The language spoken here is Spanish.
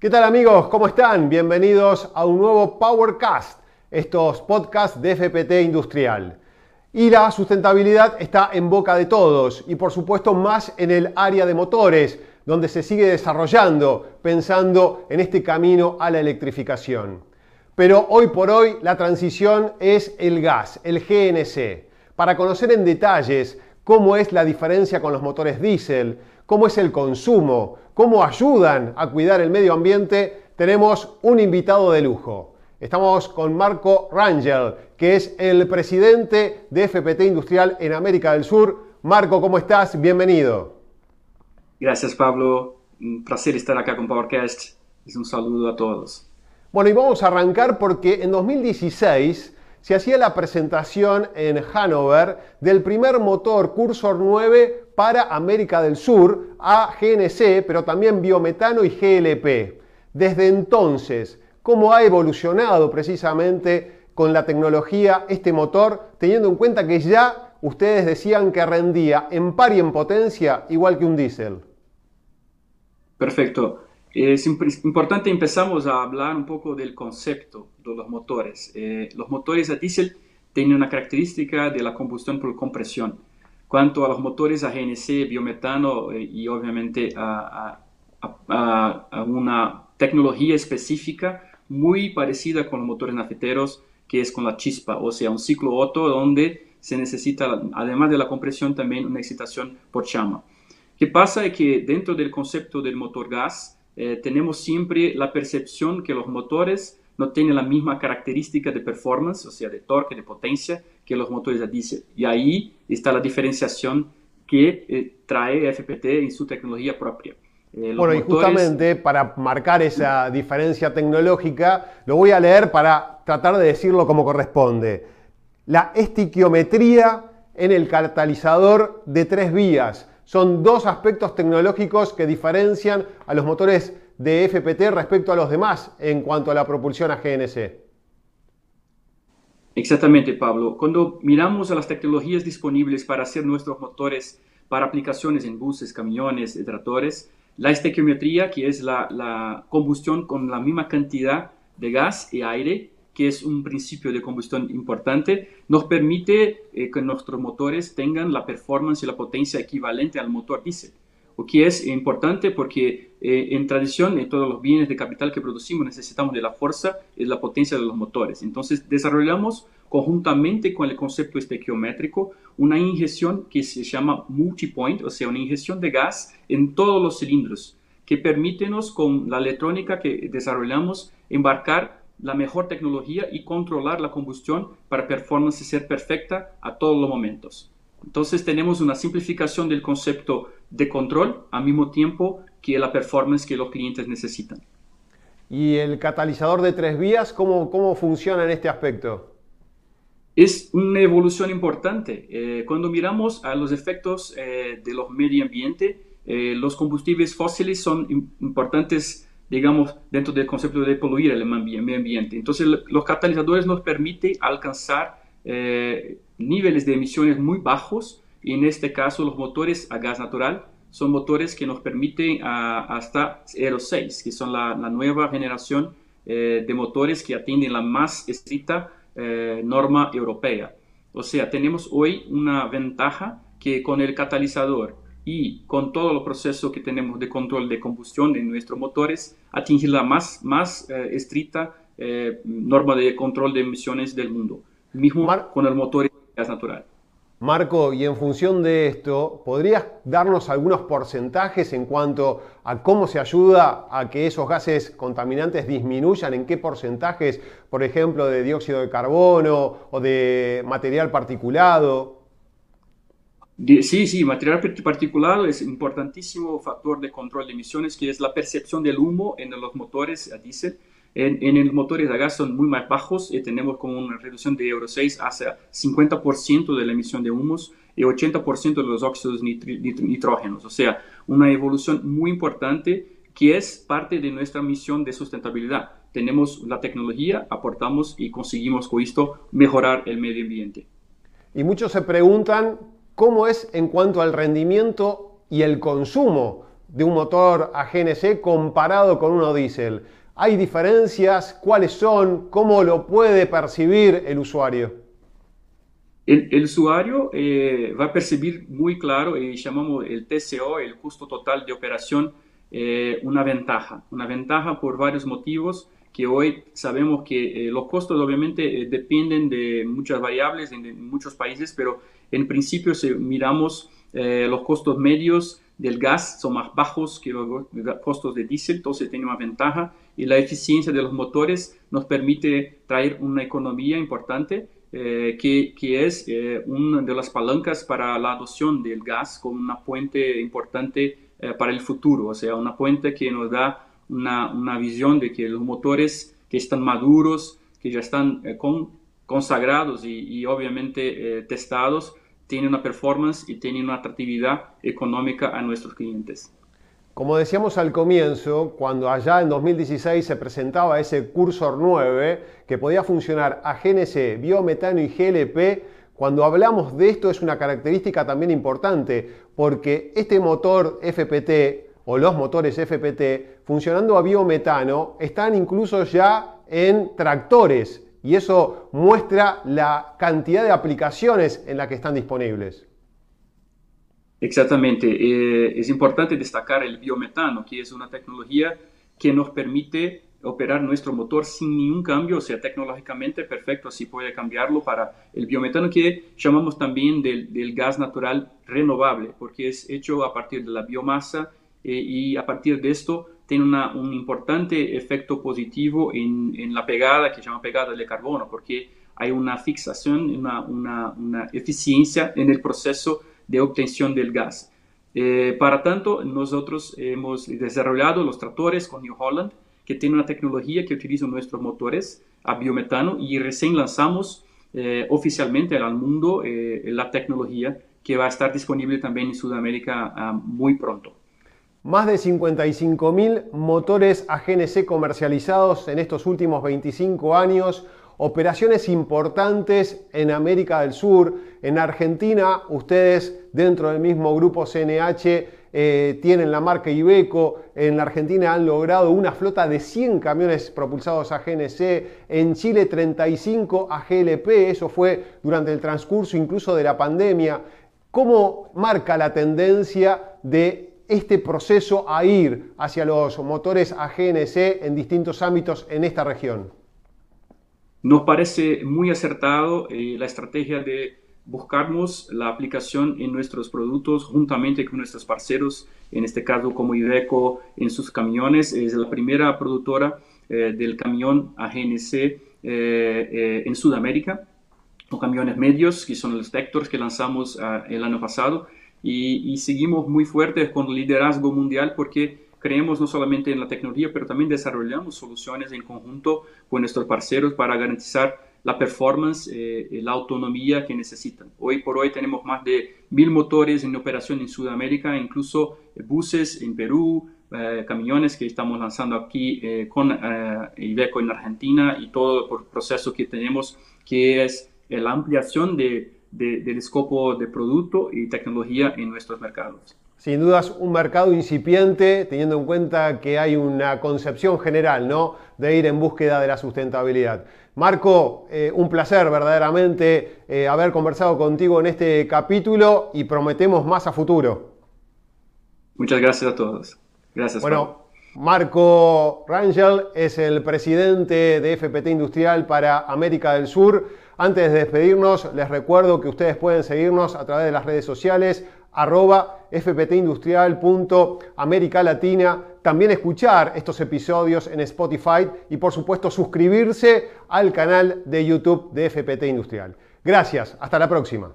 ¿Qué tal amigos? ¿Cómo están? Bienvenidos a un nuevo Powercast, estos podcasts de FPT Industrial. Y la sustentabilidad está en boca de todos y por supuesto más en el área de motores, donde se sigue desarrollando, pensando en este camino a la electrificación. Pero hoy por hoy la transición es el gas, el GNC. Para conocer en detalles cómo es la diferencia con los motores diésel, cómo es el consumo, cómo ayudan a cuidar el medio ambiente, tenemos un invitado de lujo. Estamos con Marco Rangel, que es el presidente de FPT Industrial en América del Sur. Marco, ¿cómo estás? Bienvenido. Gracias, Pablo. Un placer estar acá con PowerCast. Es un saludo a todos. Bueno, y vamos a arrancar porque en 2016 se hacía la presentación en Hanover del primer motor Cursor 9 para América del Sur a GNC, pero también biometano y GLP. Desde entonces, ¿cómo ha evolucionado precisamente con la tecnología este motor, teniendo en cuenta que ya ustedes decían que rendía en par y en potencia igual que un diésel? Perfecto. Es importante empezamos a hablar un poco del concepto de los motores. Eh, los motores a diésel tienen una característica de la combustión por compresión. Cuanto a los motores a GNC, biometano eh, y obviamente a, una tecnología específica muy parecida con los motores nafteros, que es con la chispa, o sea, un ciclo Otto donde se necesita, además de la compresión, también una excitación por llama. ¿Qué pasa? Es que dentro del concepto del motor gas, eh, tenemos siempre la percepción que los motores no tienen la misma característica de performance, o sea, de torque, de potencia, que los motores a diésel. Y ahí está la diferenciación que eh, trae FPT en su tecnología propia. Eh, bueno, y justamente para marcar esa diferencia tecnológica, lo voy a leer para tratar de decirlo como corresponde. La estiquiometría en el catalizador de tres vías son dos aspectos tecnológicos que diferencian a los motores de FPT respecto a los demás en cuanto a la propulsión a GNC. Exactamente, Pablo. Cuando miramos a las tecnologías disponibles para hacer nuestros motores para aplicaciones en buses, camiones, y tractores, la estequiometría, que es la, la combustión con la misma cantidad de gas y aire, que es un principio de combustión importante, nos permite eh, que nuestros motores tengan la performance y la potencia equivalente al motor diésel. O que es importante porque eh, en tradición, en todos los bienes de capital que producimos, necesitamos de la fuerza y la potencia de los motores. Entonces, desarrollamos conjuntamente con el concepto estequiométrico una inyección que se llama multipoint, o sea, una inyección de gas en todos los cilindros, que permítenos con la electrónica que desarrollamos embarcar la mejor tecnología y controlar la combustión para performance ser perfecta a todos los momentos. Entonces tenemos una simplificación del concepto de control al mismo tiempo que la performance que los clientes necesitan. ¿Y el catalizador de tres vías, cómo, cómo funciona en este aspecto? Es una evolución importante. Eh, cuando miramos a los efectos eh, de los medio ambiente, eh, los combustibles fósiles son importantes digamos, dentro del concepto de poluir el medio ambiente. Entonces, los catalizadores nos permiten alcanzar eh, niveles de emisiones muy bajos y en este caso los motores a gas natural son motores que nos permiten hasta 0,6, que son la, nueva generación eh, de motores que atienden la más estricta eh, norma europea. O sea, tenemos hoy una ventaja que con el catalizador y con todo el proceso que tenemos de control de combustión en nuestros motores, atingir la más, más eh, estricta eh, norma de control de emisiones del mundo, mismo con el motor de gas natural. Marco, y en función de esto, ¿podrías darnos algunos porcentajes en cuanto a cómo se ayuda a que esos gases contaminantes disminuyan? ¿En qué porcentajes, por ejemplo, de dióxido de carbono o de material particulado? Sí, sí, material particulado es un importantísimo factor de control de emisiones, que es la percepción del humo en los motores a diésel. En, en los motores a gas son muy más bajos y tenemos como una reducción de Euro 6 hacia 50% de la emisión de humos y 80% de los óxidos nitrógenos. O sea, una evolución muy importante que es parte de nuestra misión de sustentabilidad. Tenemos la tecnología, aportamos y conseguimos con esto mejorar el medio ambiente. Y muchos se preguntan ¿Cómo es en cuanto al rendimiento y el consumo de un motor a GNC comparado con uno diésel? ¿Hay diferencias? ¿Cuáles son? ¿Cómo lo puede percibir el usuario? El, usuario eh, va a percibir muy claro, y llamamos el TCO, el costo total de operación, eh, una ventaja. Una ventaja por varios motivos que hoy sabemos que eh, los costos obviamente dependen de muchas variables en, muchos países, pero en principio si miramos los costos medios del gas son más bajos que los costos de diésel, entonces tiene una ventaja y la eficiencia de los motores nos permite traer una economía importante eh, que, que, es eh, una de las palancas para la adopción del gas como una puente importante eh, para el futuro, o sea, una puente que nos da una, una, visión de que los motores que están maduros, que ya están con, consagrados y, y obviamente testados, tienen una performance y tienen una atractividad económica a nuestros clientes. Como decíamos al comienzo, cuando allá en 2016 se presentaba ese Cursor 9 que podía funcionar a GNC, biometano y GLP, cuando hablamos de esto es una característica también importante, porque este motor FPT o los motores FPT funcionando a biometano están incluso ya en tractores y eso muestra la cantidad de aplicaciones en las que están disponibles. Exactamente. Eh, es importante destacar el biometano, que es una tecnología que nos permite operar nuestro motor sin ningún cambio, o sea, tecnológicamente perfecto, así puede cambiarlo para el biometano que llamamos también del, gas natural renovable, porque es hecho a partir de la biomasa eh, y a partir de esto tiene un importante efecto positivo en, en, la pegada, que se llama pegada de carbono, porque hay una fixación, una, una, una eficiencia en el proceso de obtención del gas. Eh, para tanto, nosotros hemos desarrollado los tractores con New Holland, que tiene una tecnología que utiliza nuestros motores a biometano y recién lanzamos eh, oficialmente al mundo eh, la tecnología que va a estar disponible también en Sudamérica ah, muy pronto. Más de 55.000 motores a GNC comercializados en estos últimos 25 años. Operaciones importantes en América del Sur, en Argentina, ustedes dentro del mismo grupo CNH eh, tienen la marca Ibeco, en la Argentina han logrado una flota de 100 camiones propulsados a GNC, en Chile 35 a GLP, eso fue durante el transcurso incluso de la pandemia. ¿Cómo marca la tendencia de este proceso a ir hacia los motores a GNC en distintos ámbitos en esta región? Nos parece muy acertado eh, la estrategia de buscarnos la aplicación en nuestros productos juntamente con nuestros parceros, en este caso como Iveco en sus camiones. Es la primera productora eh, del camión AGNC eh, en Sudamérica, o camiones medios, que son los Vectors que lanzamos ah, el año pasado. Y, y seguimos muy fuertes con liderazgo mundial porque creemos no solamente en la tecnología, pero también desarrollamos soluciones en conjunto con nuestros parceros para garantizar la performance, eh, la autonomía que necesitan. Hoy por hoy tenemos más de mil motores en operación en Sudamérica, incluso buses en Perú, eh, camiones que estamos lanzando aquí eh, con Iveco en Argentina y todo el proceso que tenemos que es la ampliación de, del escopo de producto y tecnología en nuestros mercados. Sin dudas un mercado incipiente, teniendo en cuenta que hay una concepción general ¿no? de ir en búsqueda de la sustentabilidad. Marco, eh, un placer verdaderamente eh, haber conversado contigo en este capítulo y prometemos más a futuro. Muchas gracias a todos. Gracias. Bueno, Marco Rangel es el presidente de FPT Industrial para América del Sur. Antes de despedirnos, les recuerdo que ustedes pueden seguirnos a través de las redes sociales, arroba fptindustrial.américa Latina. También escuchar estos episodios en Spotify y por supuesto suscribirse al canal de YouTube de FPT Industrial. Gracias, hasta la próxima.